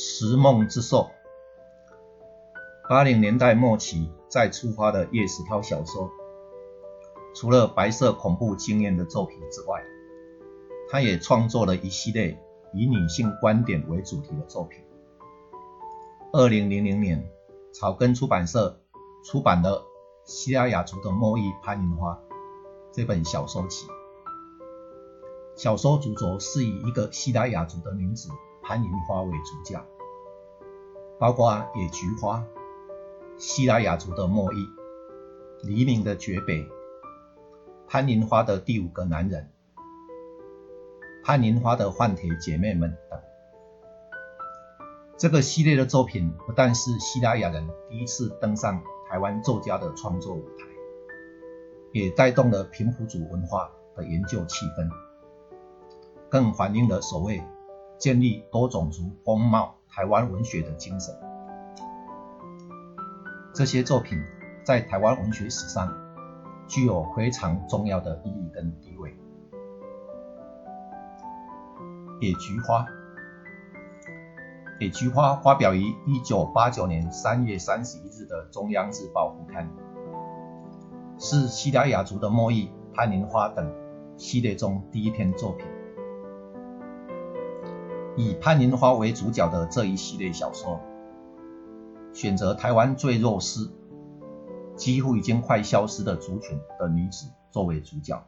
食梦之兽。八零年代末期再出发的叶石涛小说，除了白色恐怖经验的作品之外，他也创作了一系列以女性观点为主题的作品。二零零零年，草根出版社出版了《西拉雅族的末裔潘银花》这本小说集。小说主轴是以一个西拉雅族的女子潘银花为主角，包括野菊花、西拉雅族的末裔、黎明的绝北、潘银花的第五个男人、潘银花的换铁姐妹们等。这个系列的作品不但是西拉雅人第一次登上台湾作家的创作舞台，也带动了平埔族文化的研究气氛，更反映了所谓建立多种族风貌台湾文学的精神。这些作品在台湾文学史上具有非常重要的意义跟地位。野菊花。野菊花发表于一九八九年三月三十一日的《中央日报》副刊，是西拉雅族的末裔潘林花等系列中第一篇作品。以潘林花为主角的这一系列小说，选择台湾最弱势、几乎已经快消失的族群的女子作为主角，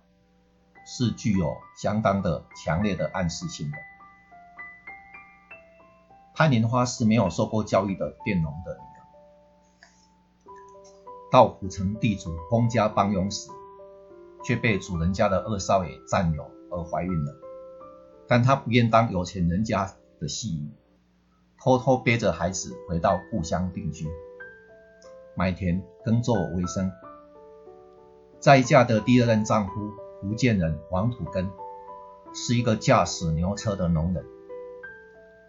是具有相当的强烈的暗示性的。潘莲花是没有受过教育的佃农的女儿，到虎城地主公家帮佣时，却被主人家的二少爷占有而怀孕了。但她不愿当有钱人家的戏女，偷偷背着孩子回到故乡定居，买田耕作为生。再嫁的第二任丈夫福建人王土根，是一个驾驶牛车的农人。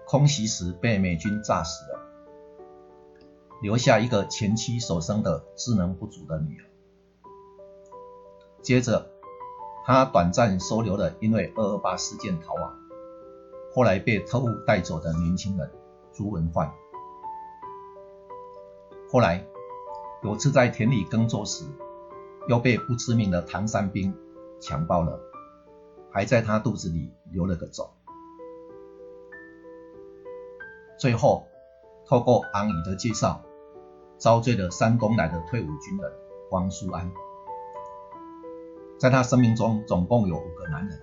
空袭时被美军炸死了，留下一个前妻所生的智能不足的女儿。接着，他短暂收留了因为二二八事件逃亡，后来被特务带走的年轻人朱文焕。后来有次在田里耕作时，又被不知名的唐山兵强暴了，还在他肚子里留了个种。最后，透过安姨的介绍，遭罪的山东来的退伍军人汪书安。在他生命中，总共有五个男人，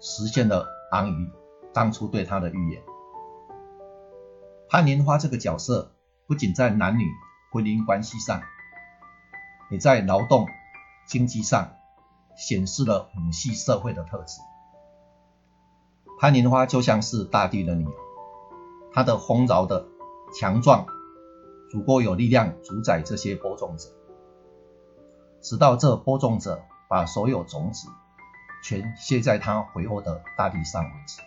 实现了安于当初对他的预言。潘莲花这个角色，不仅在男女婚姻关系上，也在劳动经济上显示了母系社会的特质。潘莲花就像是大地的女儿。她的丰饶的强壮，足够有力量主宰这些播种者，直到这播种者把所有种子全卸在他肥沃的大地上为止。